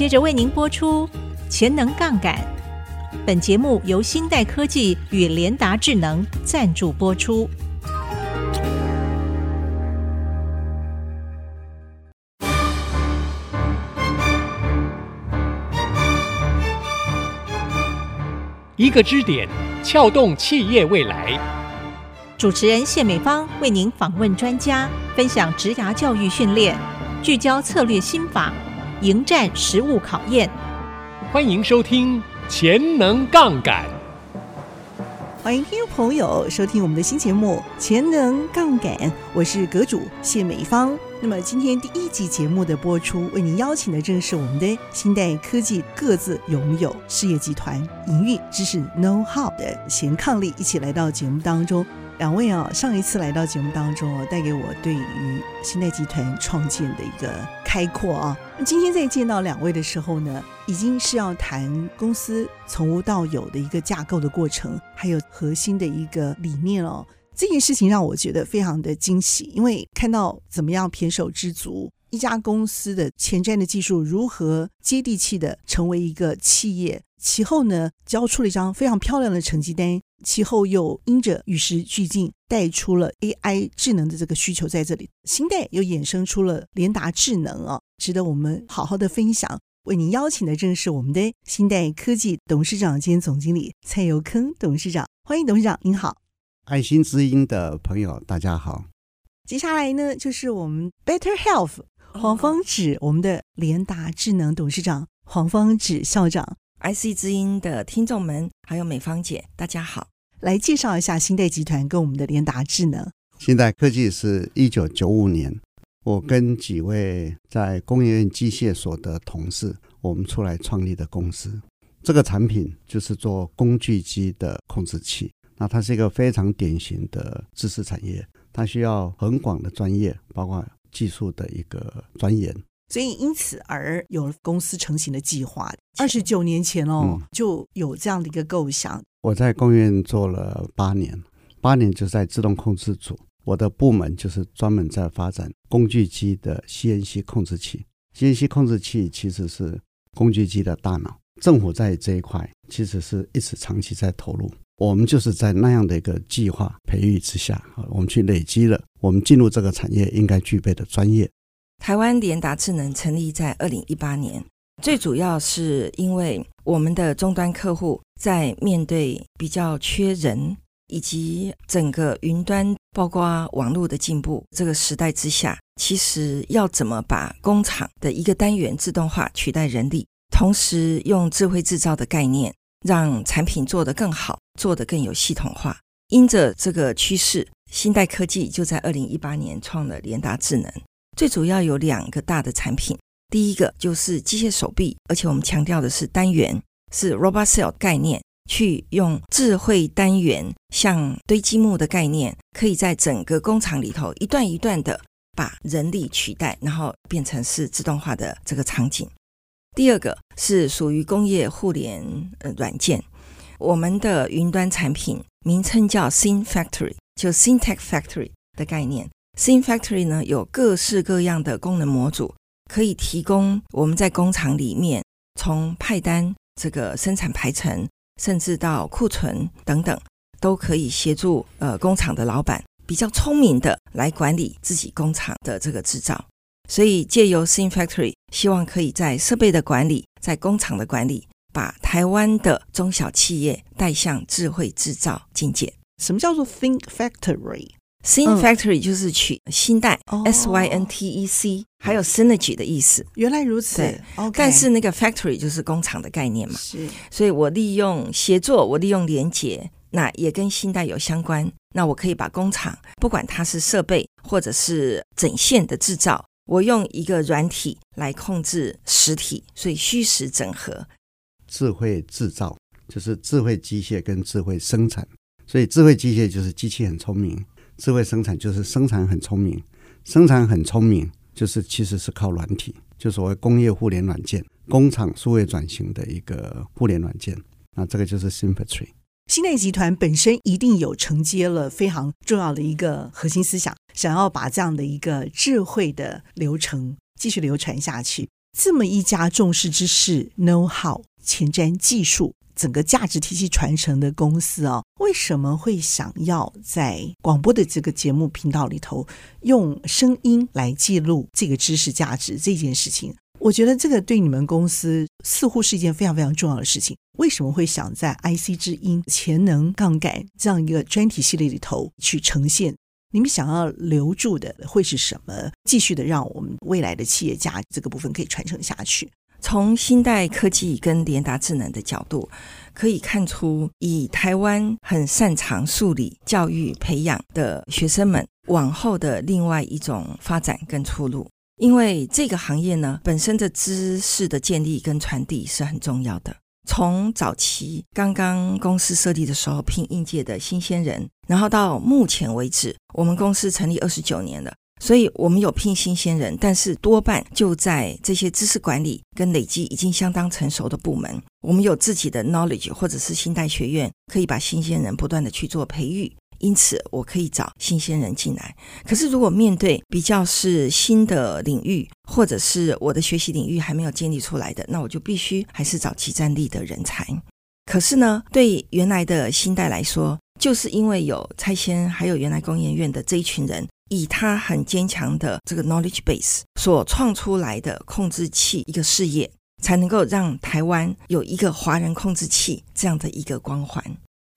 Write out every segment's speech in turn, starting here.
接着为您播出《潜能杠杆》。本节目由新代科技与联达智能赞助播出。一个支点，撬动企业未来。主持人谢美芳为您访问专家，分享职涯教育训练，聚焦策略心法，迎战实物考验。欢迎收听《潜能杠杆》。欢迎听众朋友收听我们的新节目《潜能杠杆》，我是阁主谢美芳。那么今天第一集节目的播出，为您邀请的正是我们的新代科技各自拥有事业集团营运知识 know how 的贤伉俪，一起来到节目当中。两位啊，上一次来到节目当中哦，带给我对于新代集团创建的一个开阔啊。今天在见到两位的时候呢，已经是要谈公司从无到有的一个架构的过程，还有核心的一个理念哦。这件事情让我觉得非常的惊喜，因为看到怎么样胼手胝足，一家公司的前瞻的技术如何接地气的成为一个企业，其后呢，交出了一张非常漂亮的成绩单。其后又因着与时俱进，带出了 AI 智能的这个需求在这里，新代又衍生出了联达智能啊，值得我们好好的分享。为您邀请的正是我们的新代科技董事长兼总经理蔡有坑董事长，欢迎董事长，您好。爱心之音的朋友，大家好。接下来呢，就是我们 Better Health 黄方止，我们的联达智能董事长黄方止校长。IC 之音的听众们，还有美芳姐，大家好。来介绍一下新代集团跟我们的联达智能。新代科技是一九九五年，我跟几位在工业院机械所的同事，我们出来创立的公司。这个产品就是做工具机的控制器。那它是一个非常典型的知识产业，它需要很广的专业，包括技术的一个钻研。所以因此而有了公司成型的计划。二十九年前哦，嗯、就有这样的一个构想。我在工研院做了八年，八年就在自动控制组。我的部门就是专门在发展工具机的 CNC 控制器。CNC 控制器其实是工具机的大脑。政府在这一块其实是一直长期在投入。我们就是在那样的一个计划培育之下，我们去累积了我们进入这个产业应该具备的专业。台湾联达智能成立在二零一八年，最主要是因为我们的终端客户在面对比较缺人，以及整个云端包括网络的进步这个时代之下，其实要怎么把工厂的一个单元自动化取代人力，同时用智慧制造的概念，让产品做得更好，做得更有系统化。因着这个趋势，新代科技就在二零一八年创了联达智能。最主要有两个大的产品，第一个就是机械手臂，而且我们强调的是单元，是 Robot Cell 概念，去用智慧单元，像堆积木的概念，可以在整个工厂里头一段一段的把人力取代，然后变成是自动化的这个场景。第二个是属于工业互联呃软件，我们的云端产品名称叫 Syn Factory，就 SynTechFactory 的概念。SIN Factory 呢，有各式各样的功能模组，可以提供我们在工厂里面从派单、这个生产排程，甚至到库存等等，都可以协助呃工厂的老板比较聪明的来管理自己工厂的这个制造。所以借由 SIN Factory，希望可以在设备的管理、在工厂的管理，把台湾的中小企业带向智慧制造境界。什么叫做 Think Factory？Factory？Syn Factory 就是取新代、嗯、S Y N T E C，还有 Synergy 的意思。原来如此，对。但是那个 Factory 就是工厂的概念嘛。是。所以我利用协作，我利用连结，那也跟新代有相关。那我可以把工厂，不管它是设备或者是整线的制造，我用一个软体来控制实体，所以虚实整合。智慧制造就是智慧机械跟智慧生产，所以智慧机械就是机器很聪明。智慧生产就是生产很聪明，生产很聪明就是其实是靠软体，就所谓工业互联软件，工厂数位转型的一个互联软件。那这个就是 s y m p a t r y。新代集团本身一定有承接了非常重要的一个核心思想，想要把这样的一个智慧的流程继续流传下去。这么一家重视知识、know how、前瞻技术、整个价值体系传承的公司啊，为什么会想要在广播的这个节目频道里头用声音来记录这个知识价值这件事情？我觉得这个对你们公司似乎是一件非常非常重要的事情。为什么会想在 IC 之音潜能杠杆这样一个专题系列里头去呈现？你们想要留住的会是什么？继续的让我们未来的企业家这个部分可以传承下去。从新代科技跟联达智能的角度，可以看出，以台湾很擅长数理教育培养的学生们往后的另外一种发展跟出路。因为这个行业呢，本身的知识的建立跟传递是很重要的。从早期刚刚公司设立的时候，聘应届的新鲜人，然后到目前为止，我们公司成立二十九年了，所以我们有聘新鲜人，但是多半就在这些知识管理跟累积已经相当成熟的部门，我们有自己的 knowledge，或者是新代学院，可以把新鲜人不断的去做培育。因此，我可以找新鲜人进来。可是，如果面对比较是新的领域，或者是我的学习领域还没有建立出来的，那我就必须还是找即战力的人才。可是呢，对原来的新代来说，就是因为有拆迁还有原来工研院的这一群人，以他很坚强的这个 knowledge base 所创出来的控制器一个事业，才能够让台湾有一个华人控制器这样的一个光环。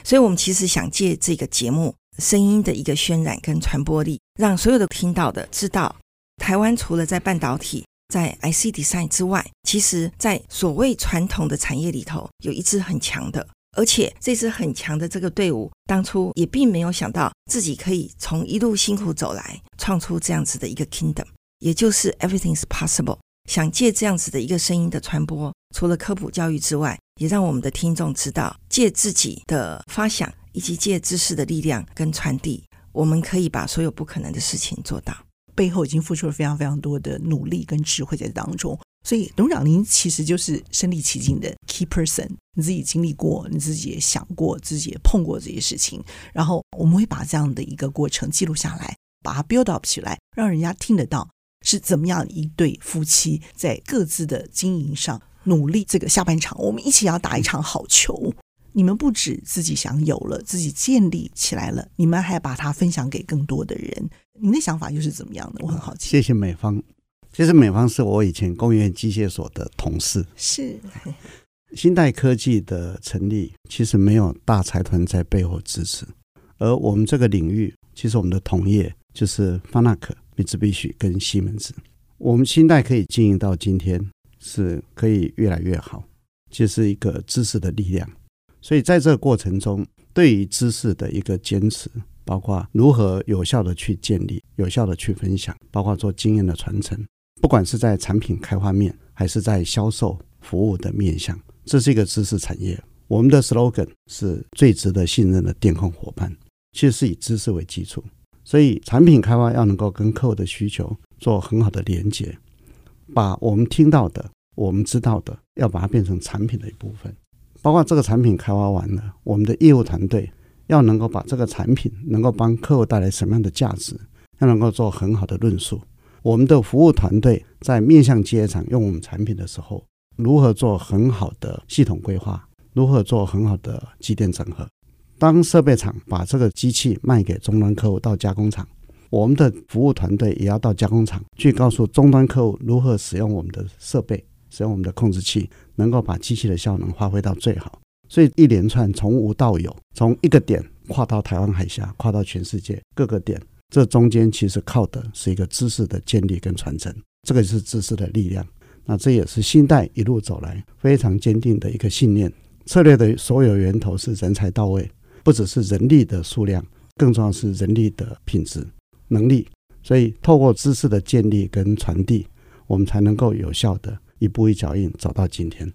所以，我们其实想借这个节目声音的一个渲染跟传播力，让所有的听到的知道，台湾除了在半导体、在 IC Design 之外，其实在所谓传统的产业里头，有一支很强的，而且这支很强的这个队伍，当初也并没有想到自己可以从一路辛苦走来，创出这样子的一个 Kingdom，也就是 Everything is possible。想借这样子的一个声音的传播，除了科普教育之外，也让我们的听众知道，借自己的发想以及借知识的力量跟传递，我们可以把所有不可能的事情做到。背后已经付出了非常非常多的努力跟智慧在当中，所以董事长您其实就是身临其境的 key person，你自己经历过，你自己也想过，自己也碰过这些事情，然后我们会把这样的一个过程记录下来，把它 build up 起来，让人家听得到。是怎么样一对夫妻在各自的经营上努力？这个下半场，我们一起要打一场好球。你们不止自己享有了，自己建立起来了，你们还把它分享给更多的人。您的想法又是怎么样的？我很好奇。谢谢美方。其实美方是我以前工研院机械所的同事。是。新代科技的成立，其实没有大财团在背后支持，而我们这个领域，其实我们的同业就是法纳克。米兹必须跟西门子，我们新代可以经营到今天，是可以越来越好，就是一个知识的力量。所以在这个过程中，对于知识的一个坚持，包括如何有效的去建立、有效的去分享，包括做经验的传承，不管是在产品开发面，还是在销售服务的面向，这是一个知识产业。我们的 slogan 是最值得信任的电控伙伴，其实是以知识为基础。所以，产品开发要能够跟客户的需求做很好的连接，把我们听到的、我们知道的，要把它变成产品的一部分。包括这个产品开发完了，我们的业务团队要能够把这个产品能够帮客户带来什么样的价值，要能够做很好的论述。我们的服务团队在面向机械厂用我们产品的时候，如何做很好的系统规划，如何做很好的机电整合。当设备厂把这个机器卖给终端客户到加工厂，我们的服务团队也要到加工厂去告诉终端客户如何使用我们的设备，使用我们的控制器，能够把机器的效能发挥到最好。所以一连串从无到有，从一个点跨到台湾海峡，跨到全世界各个点，这中间其实靠的是一个知识的建立跟传承，这个是知识的力量。那这也是新代一路走来非常坚定的一个信念。策略的所有源头是人才到位。不只是人力的数量，更重要是人力的品质能力。所以，透过知识的建立跟传递，我们才能够有效的一步一脚印走到今天。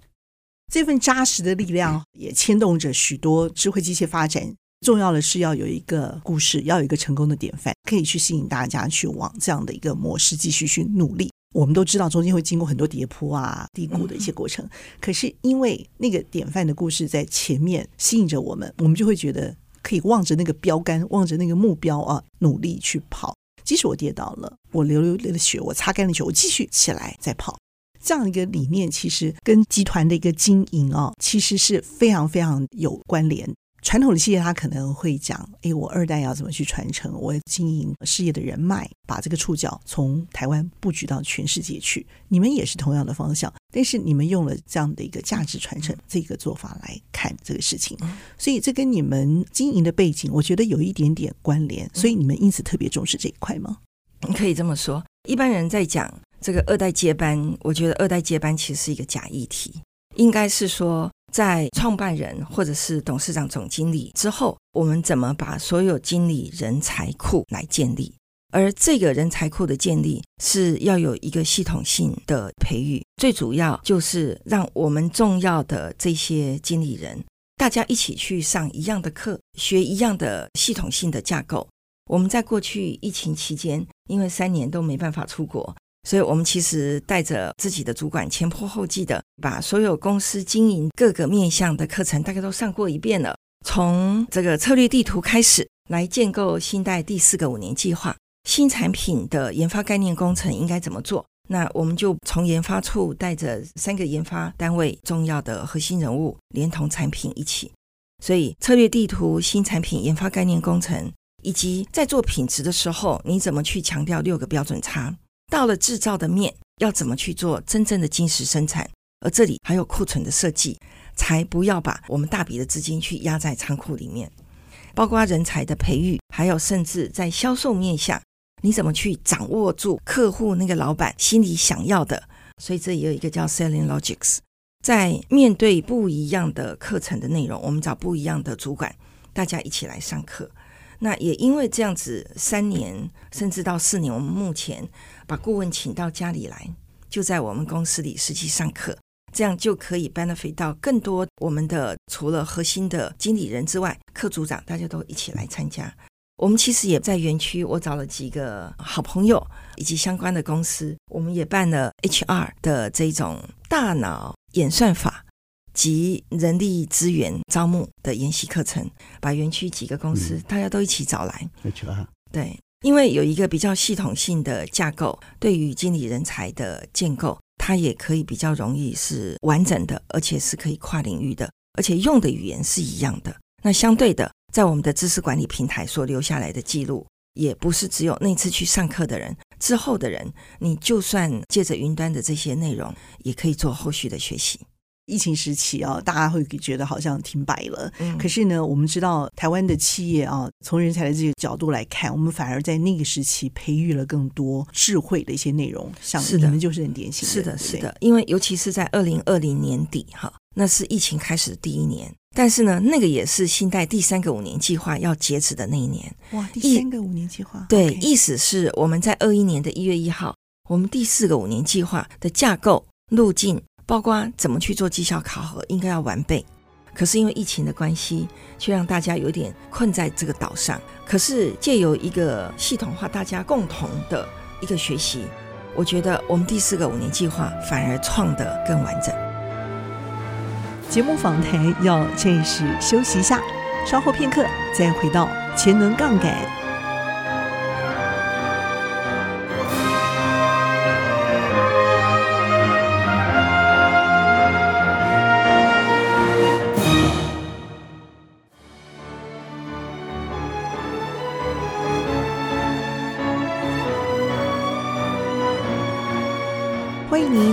这份扎实的力量也牵动着许多智慧机械发展。重要的是要有一个故事，要有一个成功的典范，可以去吸引大家去往这样的一个模式继续去努力。我们都知道中间会经过很多跌坡啊、低谷的一些过程，可是因为那个典范的故事在前面吸引着我们，我们就会觉得可以望着那个标杆，望着那个目标啊，努力去跑。即使我跌倒了，我流流了血，我擦干了血，我继续起来再跑。这样一个理念，其实跟集团的一个经营啊，其实是非常非常有关联。传统的企业，他可能会讲：“哎，我二代要怎么去传承？我经营事业的人脉，把这个触角从台湾布局到全世界去。”你们也是同样的方向，但是你们用了这样的一个价值传承这个做法来看这个事情，所以这跟你们经营的背景，我觉得有一点点关联。所以你们因此特别重视这一块吗？可以这么说。一般人在讲这个二代接班，我觉得二代接班其实是一个假议题，应该是说。在创办人或者是董事长、总经理之后，我们怎么把所有经理人才库来建立？而这个人才库的建立是要有一个系统性的培育，最主要就是让我们重要的这些经理人，大家一起去上一样的课，学一样的系统性的架构。我们在过去疫情期间，因为三年都没办法出国。所以，我们其实带着自己的主管前仆后继的，把所有公司经营各个面向的课程，大概都上过一遍了。从这个策略地图开始，来建构新代第四个五年计划，新产品的研发概念工程应该怎么做？那我们就从研发处带着三个研发单位重要的核心人物，连同产品一起。所以，策略地图、新产品研发概念工程，以及在做品质的时候，你怎么去强调六个标准差？到了制造的面，要怎么去做真正的精实生产？而这里还有库存的设计，才不要把我们大笔的资金去压在仓库里面。包括人才的培育，还有甚至在销售面下，你怎么去掌握住客户那个老板心里想要的？所以这也有一个叫 Selling Logics。在面对不一样的课程的内容，我们找不一样的主管，大家一起来上课。那也因为这样子，三年甚至到四年，我们目前把顾问请到家里来，就在我们公司里实际上课，这样就可以 benefit 到更多我们的除了核心的经理人之外，课组长大家都一起来参加。我们其实也在园区，我找了几个好朋友以及相关的公司，我们也办了 HR 的这种大脑演算法。及人力资源招募的研习课程，把园区几个公司、嗯、大家都一起找来。HR 对，因为有一个比较系统性的架构，对于经理人才的建构，它也可以比较容易是完整的，而且是可以跨领域的，而且用的语言是一样的。那相对的，在我们的知识管理平台所留下来的记录，也不是只有那次去上课的人，之后的人，你就算借着云端的这些内容，也可以做后续的学习。疫情时期啊，大家会觉得好像停摆了。嗯，可是呢，我们知道台湾的企业啊，从人才的这个角度来看，我们反而在那个时期培育了更多智慧的一些内容。像你们就是很典型的。是的，是的，因为尤其是在二零二零年底哈，那是疫情开始的第一年，但是呢，那个也是新代第三个五年计划要截止的那一年。哇，第三个五年计划。对意思是我们在二一年的一月一号，我们第四个五年计划的架构路径。包括怎么去做绩效考核，应该要完备。可是因为疫情的关系，却让大家有点困在这个岛上。可是借由一个系统化、大家共同的一个学习，我觉得我们第四个五年计划反而创得更完整。节目访谈要暂时休息一下，稍后片刻再回到潜能杠杆。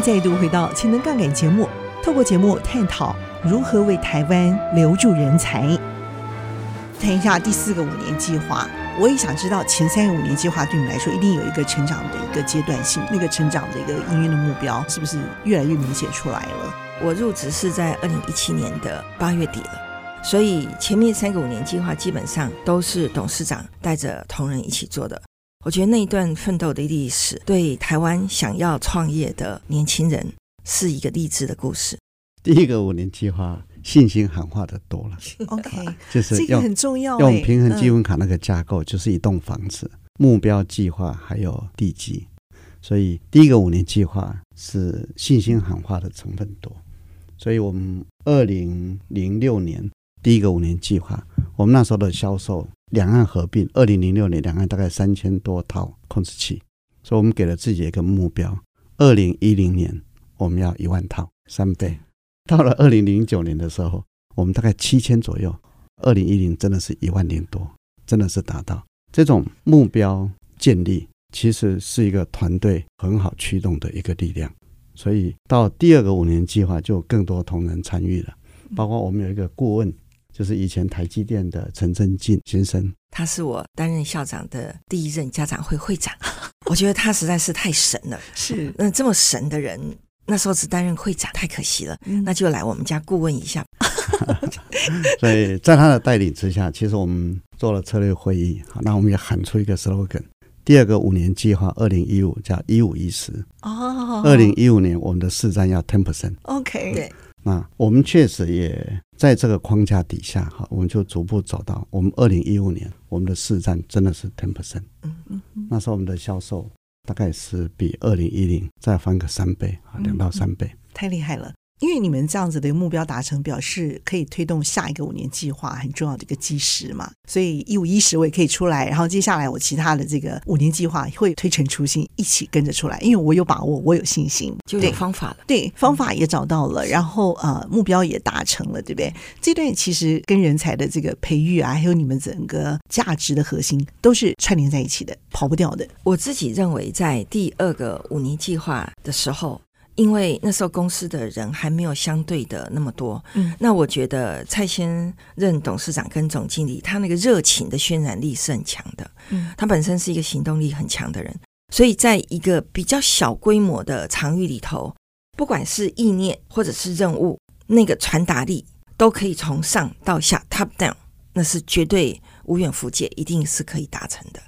再度回到潜能杠杆节目，透过节目探讨如何为台湾留住人才。谈一下第四个五年计划，我也想知道前三个五年计划对你们来说一定有一个成长的一个阶段性，那个成长的一个营运的目标是不是越来越明显出来了？我入职是在二零一七年的八月底了，所以前面三个五年计划基本上都是董事长带着同仁一起做的。我觉得那一段奋斗的历史，对台湾想要创业的年轻人是一个励志的故事。第一个五年计划，信心喊话的多了。OK，就是这个很重要。用平衡积分卡那个架构，就是一栋房子，嗯、目标计划还有地基。所以第一个五年计划是信心喊话的成分多。所以我们二零零六年第一个五年计划，我们那时候的销售。两岸合并，二零零六年两岸大概三千多套控制器，所以我们给了自己一个目标：二零一零年我们要一万套，三倍。到了二零零九年的时候，我们大概七千左右。二零一零真的是一万零多，真的是达到这种目标建立，其实是一个团队很好驱动的一个力量。所以到第二个五年计划，就更多同仁参与了，包括我们有一个顾问，就是以前台积电的陈正进先生，他是我担任校长的第一任家长会会长，我觉得他实在是太神了。是，那这么神的人，那时候只担任会长太可惜了，那就来我们家顾问一下。所以在他的带领之下，其实我们做了策略会议，好，那我们也喊出一个 slogan：第二个五年计划，二零一五叫一五一十。哦，二零一五年我们的市占要 ten percent。OK，对，那我们确实也在这个框架底下，哈，我们就逐步走到我们二零一五年，我们的市占真的是 ten percent。嗯嗯，那时候我们的销售大概是比二零一零再翻个三倍，啊，两到三倍，太厉害了。因为你们这样子的目标达成，表示可以推动下一个五年计划很重要的一个基石嘛，所以一五一十我也可以出来，然后接下来我其他的这个五年计划会推陈出新，一起跟着出来，因为我有把握，我有信心，就有方法了，对，方法也找到了，然后呃目标也达成了，对不对？这段其实跟人才的这个培育啊，还有你们整个价值的核心都是串联在一起的，跑不掉的。我自己认为，在第二个五年计划的时候。因为那时候公司的人还没有相对的那么多，嗯，那我觉得蔡先任董事长跟总经理，他那个热情的渲染力是很强的，嗯，他本身是一个行动力很强的人，所以在一个比较小规模的场域里头，不管是意念或者是任务，那个传达力都可以从上到下 top down，那是绝对无远弗届，一定是可以达成的。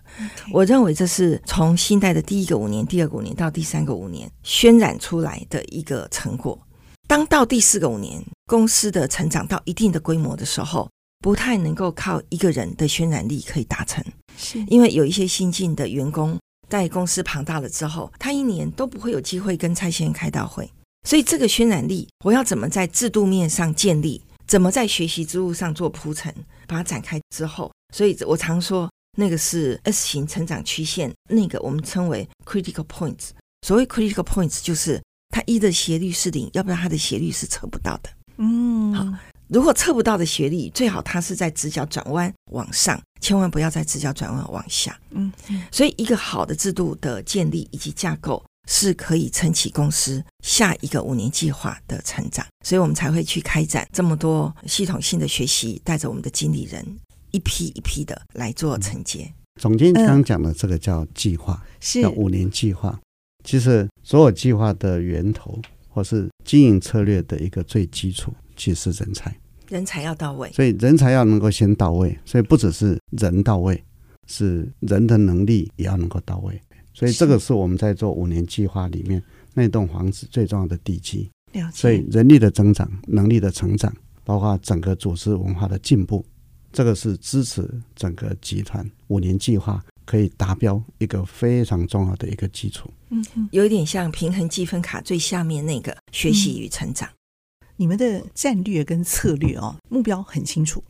我认为这是从新代的第一个五年、第二个五年到第三个五年渲染出来的一个成果。当到第四个五年，公司的成长到一定的规模的时候，不太能够靠一个人的渲染力可以达成，是因为有一些新进的员工在公司庞大了之后，他一年都不会有机会跟蔡先生开到会，所以这个渲染力，我要怎么在制度面上建立，怎么在学习之路上做铺陈，把它展开之后，所以我常说。那个是 S 型成长曲线，那个我们称为 critical points。所谓 critical points，就是它一的斜率是零，要不然它的斜率是测不到的。嗯，好，如果测不到的斜率，最好它是在直角转弯往上，千万不要在直角转弯往下。嗯，所以一个好的制度的建立以及架构，是可以撑起公司下一个五年计划的成长。所以我们才会去开展这么多系统性的学习，带着我们的经理人。一批一批的来做承接。嗯、总经刚讲的这个叫计划，是、嗯、叫五年计划。其实所有计划的源头，或是经营策略的一个最基础，其实是人才。人才要到位，所以人才要能够先到位。所以不只是人到位，是人的能力也要能够到位。所以这个是我们在做五年计划里面那栋房子最重要的地基。了解。所以人力的增长、能力的成长，包括整个组织文化的进步。这个是支持整个集团五年计划可以达标一个非常重要的一个基础。嗯，有一点像平衡积分卡最下面那个学习与成长。嗯，你们的战略跟策略哦，目标很清楚。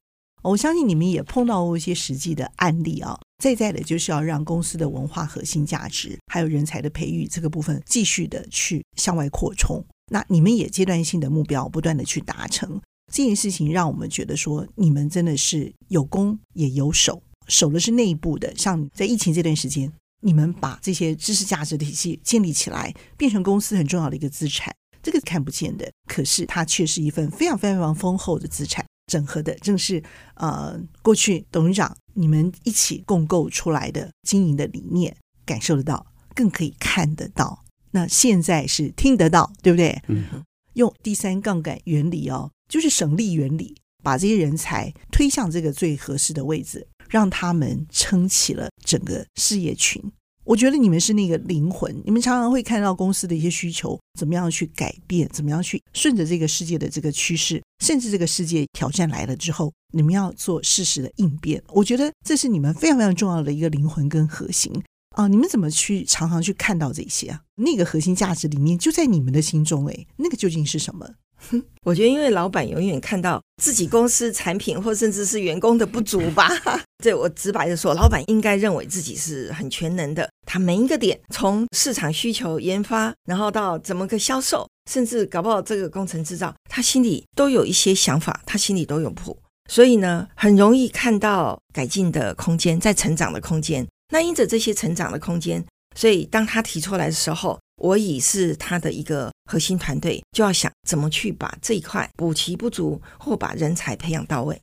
我相信你们也碰到过一些实际的案例啊，在在的就是要让公司的文化核心价值还有人才的培育这个部分继续的去向外扩充。那你们也阶段性的目标不断的去达成。这件事情让我们觉得说，你们真的是有攻也有守，守的是内部的。像在疫情这段时间，你们把这些知识价值体系建立起来，变成公司很重要的一个资产。这个看不见的，可是它却是一份非常非常丰厚的资产。整合的正是呃，过去董事长你们一起共构出来的经营的理念，感受得到，更可以看得到。那现在是听得到，对不对？嗯。用第三杠杆原理哦。就是省力原理，把这些人才推向这个最合适的位置，让他们撑起了整个事业群。我觉得你们是那个灵魂，你们常常会看到公司的一些需求，怎么样去改变，怎么样去顺着这个世界的这个趋势，甚至这个世界挑战来了之后，你们要做适时的应变。我觉得这是你们非常非常重要的一个灵魂跟核心啊！你们怎么去常常去看到这些啊？那个核心价值里面就在你们的心中，诶，那个究竟是什么？我觉得，因为老板永远看到自己公司产品或甚至是员工的不足吧。对，我直白的说，老板应该认为自己是很全能的。他每一个点，从市场需求研发，然后到怎么个销售，甚至搞不好这个工程制造，他心里都有一些想法，他心里都有谱，所以呢，很容易看到改进的空间，在成长的空间。那因着这些成长的空间，所以当他提出来的时候，我已是他的一个核心团队，就要想怎么去把这一块补齐不足，或把人才培养到位。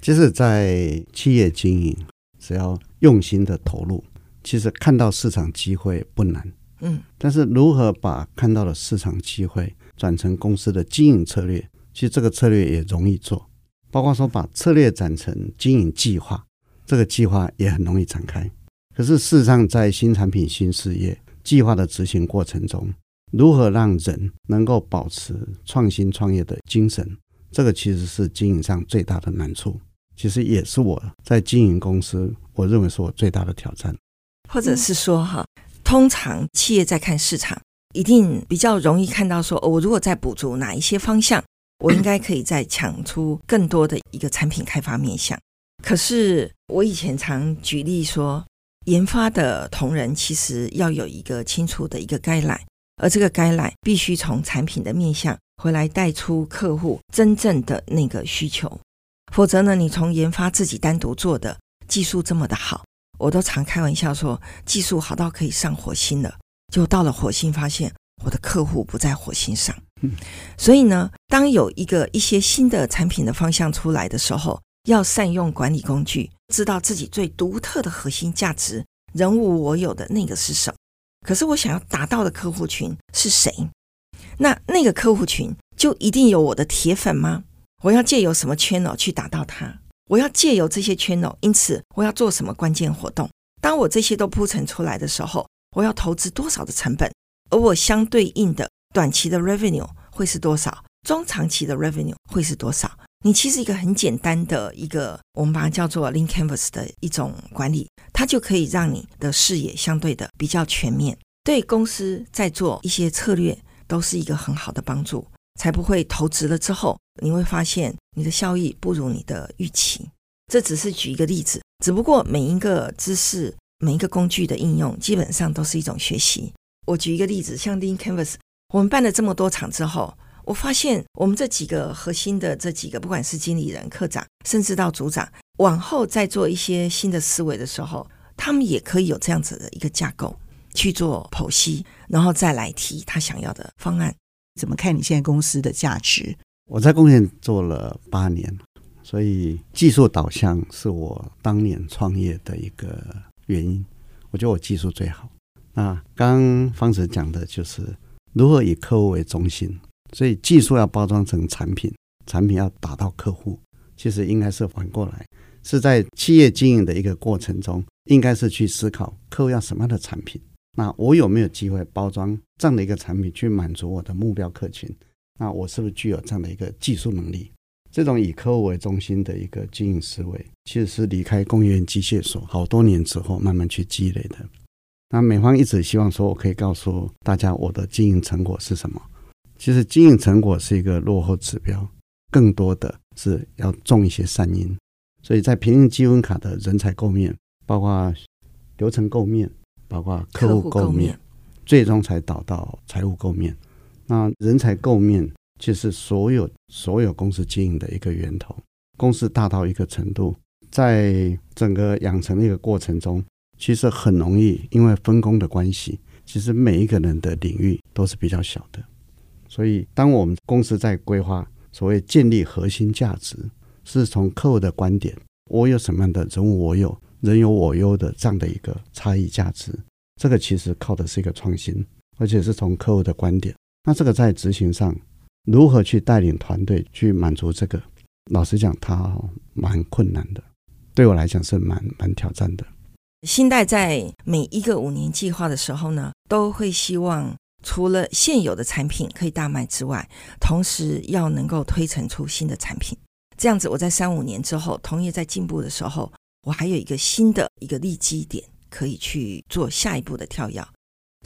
其实，在企业经营，只要用心的投入，其实看到市场机会不难。嗯，但是如何把看到的市场机会转成公司的经营策略，其实这个策略也容易做，包括说把策略转成经营计划，这个计划也很容易展开。可是事实上，在新产品、新事业计划的执行过程中，如何让人能够保持创新创业的精神，这个其实是经营上最大的难处。其实也是我在经营公司，我认为是我最大的挑战，或者是说哈。通常企业在看市场，一定比较容易看到说，我如果再补足哪一些方向，我应该可以再抢出更多的一个产品开发面向。可是我以前常举例说，研发的同仁其实要有一个清楚的一个 guideline，而这个 guideline 必须从产品的面向回来带出客户真正的那个需求，否则呢，你从研发自己单独做的技术这么的好。我都常开玩笑说，技术好到可以上火星了，就到了火星，发现我的客户不在火星上。嗯所以呢，当有一个一些新的产品的方向出来的时候，要善用管理工具，知道自己最独特的核心价值，人无我有的那个是什么。可是我想要达到的客户群是谁？那那个客户群就一定有我的铁粉吗？我要借由什么 channel 去达到他？我要借由这些 channel，因此我要做什么关键活动？当我这些都铺陈出来的时候，我要投资多少的成本？而我相对应的短期的 revenue 会是多少？中长期的 revenue 会是多少？你其实一个很简单的一个，我们把它叫做 lean canvas 的一种管理，它就可以让你的视野相对的比较全面，对公司在做一些策略都是一个很好的帮助。才不会投资了之后，你会发现你的效益不如你的预期。这只是举一个例子，只不过每一个知识、每一个工具的应用，基本上都是一种学习。我举一个例子，像 Lean Canvas，我们办了这么多场之后，我发现我们这几个核心的这几个，不管是经理人、科长，甚至到组长，往后再做一些新的思维的时候，他们也可以有这样子的一个架构去做剖析，然后再来提他想要的方案。怎么看你现在公司的价值？我在贡献做了八年，所以技术导向是我当年创业的一个原因。我觉得我技术最好。那刚刚方子讲的就是如何以客户为中心，所以技术要包装成产品，产品要打到客户。其实应该是反过来，是在企业经营的一个过程中，应该是去思考客户要什么样的产品。那我有没有机会包装这样的一个产品去满足我的目标客群？那我是不是具有这样的一个技术能力？这种以客户为中心的一个经营思维，其实是离开工业机械所好多年之后慢慢去积累的。那美方一直希望说我可以告诉大家我的经营成果是什么？其实经营成果是一个落后指标，更多的是要种一些善因。所以在平行积分卡的人才构面，包括流程构面。包括客户构面，最终才导到财务构面。那人才构面，其实所有所有公司经营的一个源头。公司大到一个程度，在整个养成的一个过程中，其实很容易因为分工的关系，其实每一个人的领域都是比较小的。所以，当我们公司在规划所谓建立核心价值，是从客户的观点，我有什么样的人物我有。人有我优的这样的一个差异价值，这个其实靠的是一个创新，而且是从客户的观点。那这个在执行上，如何去带领团队去满足这个？老实讲，它蛮困难的，对我来讲是蛮蛮挑战的。新代在每一个五年计划的时候呢，都会希望除了现有的产品可以大卖之外，同时要能够推陈出新的产品。这样子，我在三五年之后，同业在进步的时候。我还有一个新的一个利基点，可以去做下一步的跳跃。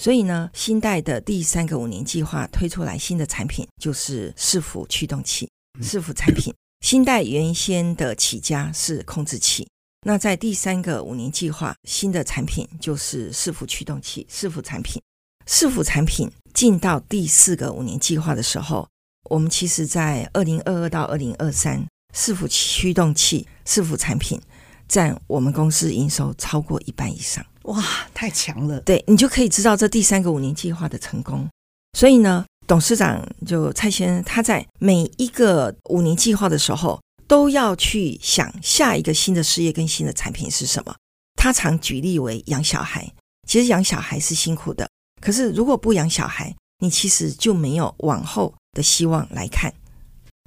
所以呢，新代的第三个五年计划推出来新的产品就是伺服驱动器，伺服产品。新代原先的起家是控制器，那在第三个五年计划，新的产品就是伺服驱动器，伺服产品。伺服产品进到第四个五年计划的时候，我们其实在二零二二到二零二三，伺服驱动器、伺服产品占我们公司营收超过一半以上。哇，太强了！对，你就可以知道这第三个五年计划的成功。所以呢，董事长就蔡先生，他在每一个五年计划的时候，都要去想下一个新的事业跟新的产品是什么。他常举例为养小孩，其实养小孩是辛苦的，可是如果不养小孩，你其实就没有往后的希望来看。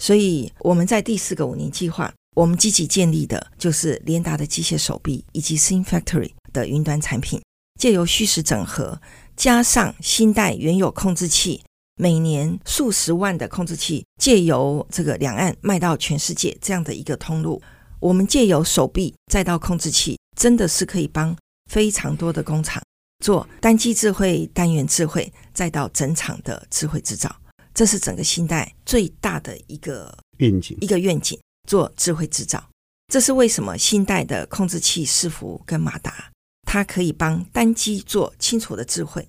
所以我们在第四个五年计划，我们积极建立的就是联达的机械手臂以及 s i n Factory。的云端产品，借由虚实整合，加上新代原有控制器，每年数十万的控制器，借由这个两岸卖到全世界这样的一个通路，我们借由手臂再到控制器，真的是可以帮非常多的工厂做单机智慧、单元智慧，再到整场的智慧制造。这是整个新代最大的一个愿景，一个愿景，做智慧制造。这是为什么新代的控制器伺服跟马达。它可以帮单机做清楚的智慧，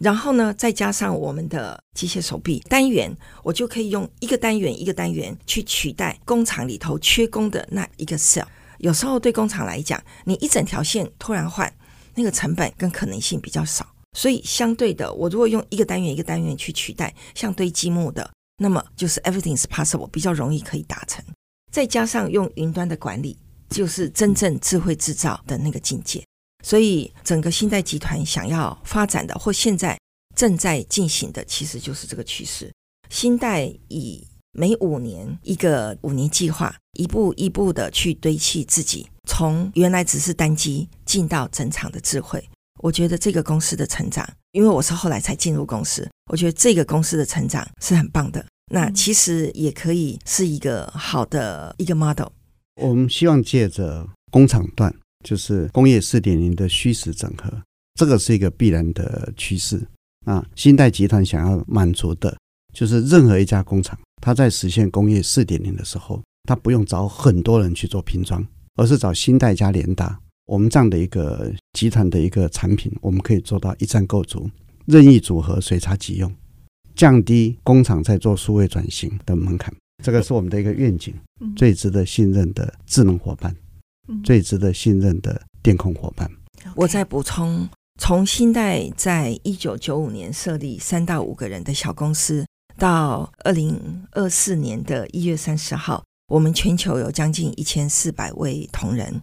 然后呢，再加上我们的机械手臂单元，我就可以用一个单元一个单元去取代工厂里头缺工的那一个 cell。有时候对工厂来讲，你一整条线突然换，那个成本跟可能性比较少。所以相对的，我如果用一个单元一个单元去取代像堆积木的，那么就是 everything is possible，比较容易可以达成。再加上用云端的管理，就是真正智慧制造的那个境界。所以，整个新代集团想要发展的，或现在正在进行的，其实就是这个趋势。新代以每五年一个五年计划，一步一步的去堆砌自己，从原来只是单机进到整厂的智慧。我觉得这个公司的成长，因为我是后来才进入公司，我觉得这个公司的成长是很棒的。那其实也可以是一个好的一个 model。我们希望借着工厂段。就是工业四点零的虚实整合，这个是一个必然的趋势啊。新代集团想要满足的，就是任何一家工厂，它在实现工业四点零的时候，它不用找很多人去做拼装，而是找新代加联达，我们这样的一个集团的一个产品，我们可以做到一站购足，任意组合，随插即用，降低工厂在做数位转型的门槛。这个是我们的一个愿景，最值得信任的智能伙伴。最值得信任的电控伙伴。我再补充：从新代在一九九五年设立三到五个人的小公司，到二零二四年的一月三十号，我们全球有将近一千四百位同仁。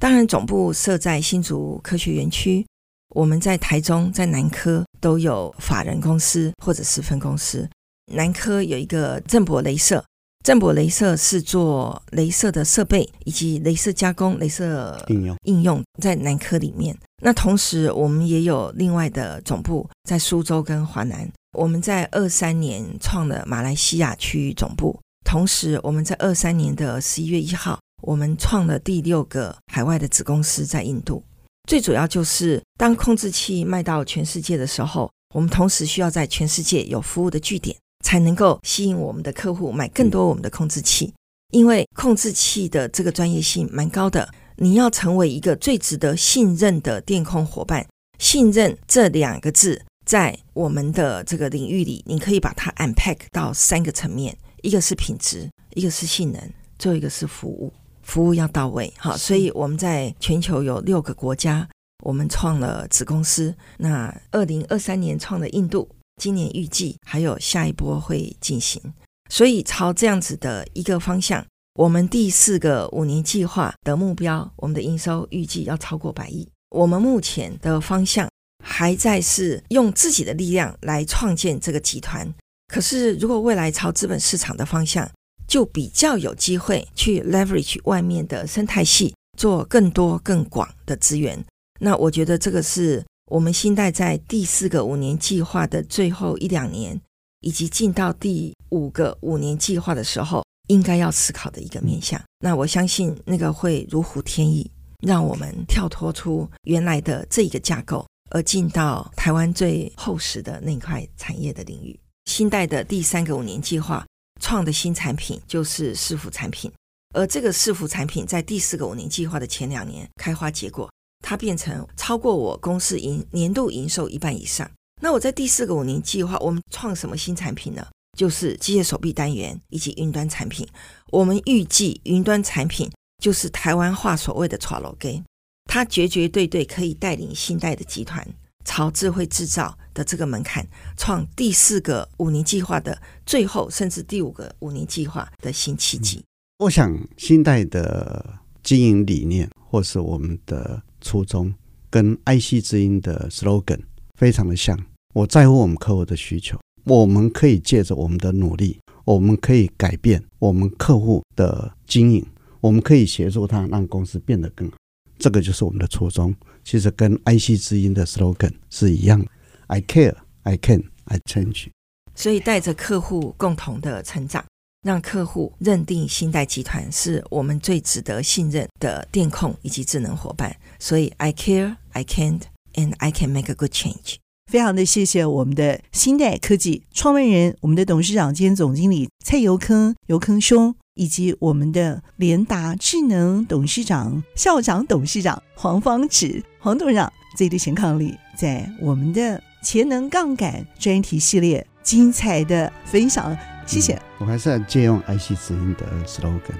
当然，总部设在新竹科学园区，我们在台中、在南科都有法人公司或者是分公司。南科有一个正博雷射。正博雷射是做镭射的设备以及镭射加工、镭射应用应用在南科里面。那同时，我们也有另外的总部在苏州跟华南。我们在二三年创了马来西亚区域总部，同时我们在二三年的十一月一号，我们创了第六个海外的子公司在印度。最主要就是当控制器卖到全世界的时候，我们同时需要在全世界有服务的据点。才能够吸引我们的客户买更多我们的控制器，因为控制器的这个专业性蛮高的。你要成为一个最值得信任的电控伙伴，信任这两个字在我们的这个领域里，你可以把它 unpack 到三个层面：一个是品质，一个是性能，最后一个是服务。服务要到位，好，所以我们在全球有六个国家，我们创了子公司。那二零二三年创的印度。今年预计还有下一波会进行，所以朝这样子的一个方向，我们第四个五年计划的目标，我们的营收预计要超过百亿。我们目前的方向还在是用自己的力量来创建这个集团，可是如果未来朝资本市场的方向，就比较有机会去 leverage 外面的生态系，做更多更广的资源。那我觉得这个是。我们新代在第四个五年计划的最后一两年，以及进到第五个五年计划的时候，应该要思考的一个面向。那我相信那个会如虎添翼，让我们跳脱出原来的这一个架构，而进到台湾最厚实的那块产业的领域。新代的第三个五年计划创的新产品就是伺服产品，而这个伺服产品在第四个五年计划的前两年开花结果。它变成超过我公司营年度营收一半以上，那我在第四个五年计划，我们创什么新产品呢？就是机械手臂单元以及云端产品。我们预计云端产品就是台湾话所谓的 “tralogy”，它绝绝对对可以带领新代的集团朝智慧制造的这个门槛，创第四个五年计划的最后，甚至第五个五年计划的新契机。我想新代的经营理念，或是我们的初衷，跟 IC 之音的 slogan 非常的像。我在乎我们客户的需求，我们可以借着我们的努力，我们可以改变我们客户的经营，我们可以协助他让公司变得更好。这个就是我们的初衷。其实跟 IC 之音的 slogan 是一样的。I care, I can, I change。所以带着客户共同的成长，让客户认定新代集团是我们最值得信任的电控以及智能伙伴。所以 I care, I can, and I can make a good change。非常的谢谢我们的新代科技创办人，我们的董事长兼总经理蔡尤铿尤铿兄，以及我们的联达智能董事长、校长、董事长黄方直黄董事长这一对贤伉俪，在我们的潜能杠杆专题系列精彩的分享，谢谢。嗯、我还是要借用 IC 之音的 slogan，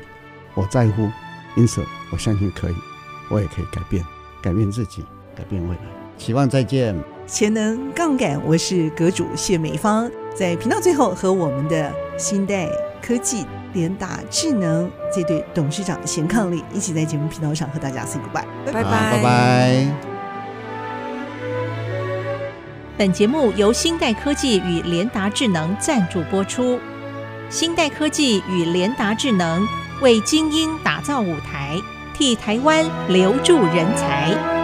我在乎，因此我相信可以，我也可以改变，改变自己，改变未来。希望再见。潜能杠杆，我是阁主谢美芳，在频道最后和我们的新代科技联达智能这对董事长贤伉俪一起在节目频道上和大家 say goodbye，拜拜拜拜。本节目由新代科技与联达智能赞助播出，新代科技与联达智能为精英打造舞台，替台湾留住人才。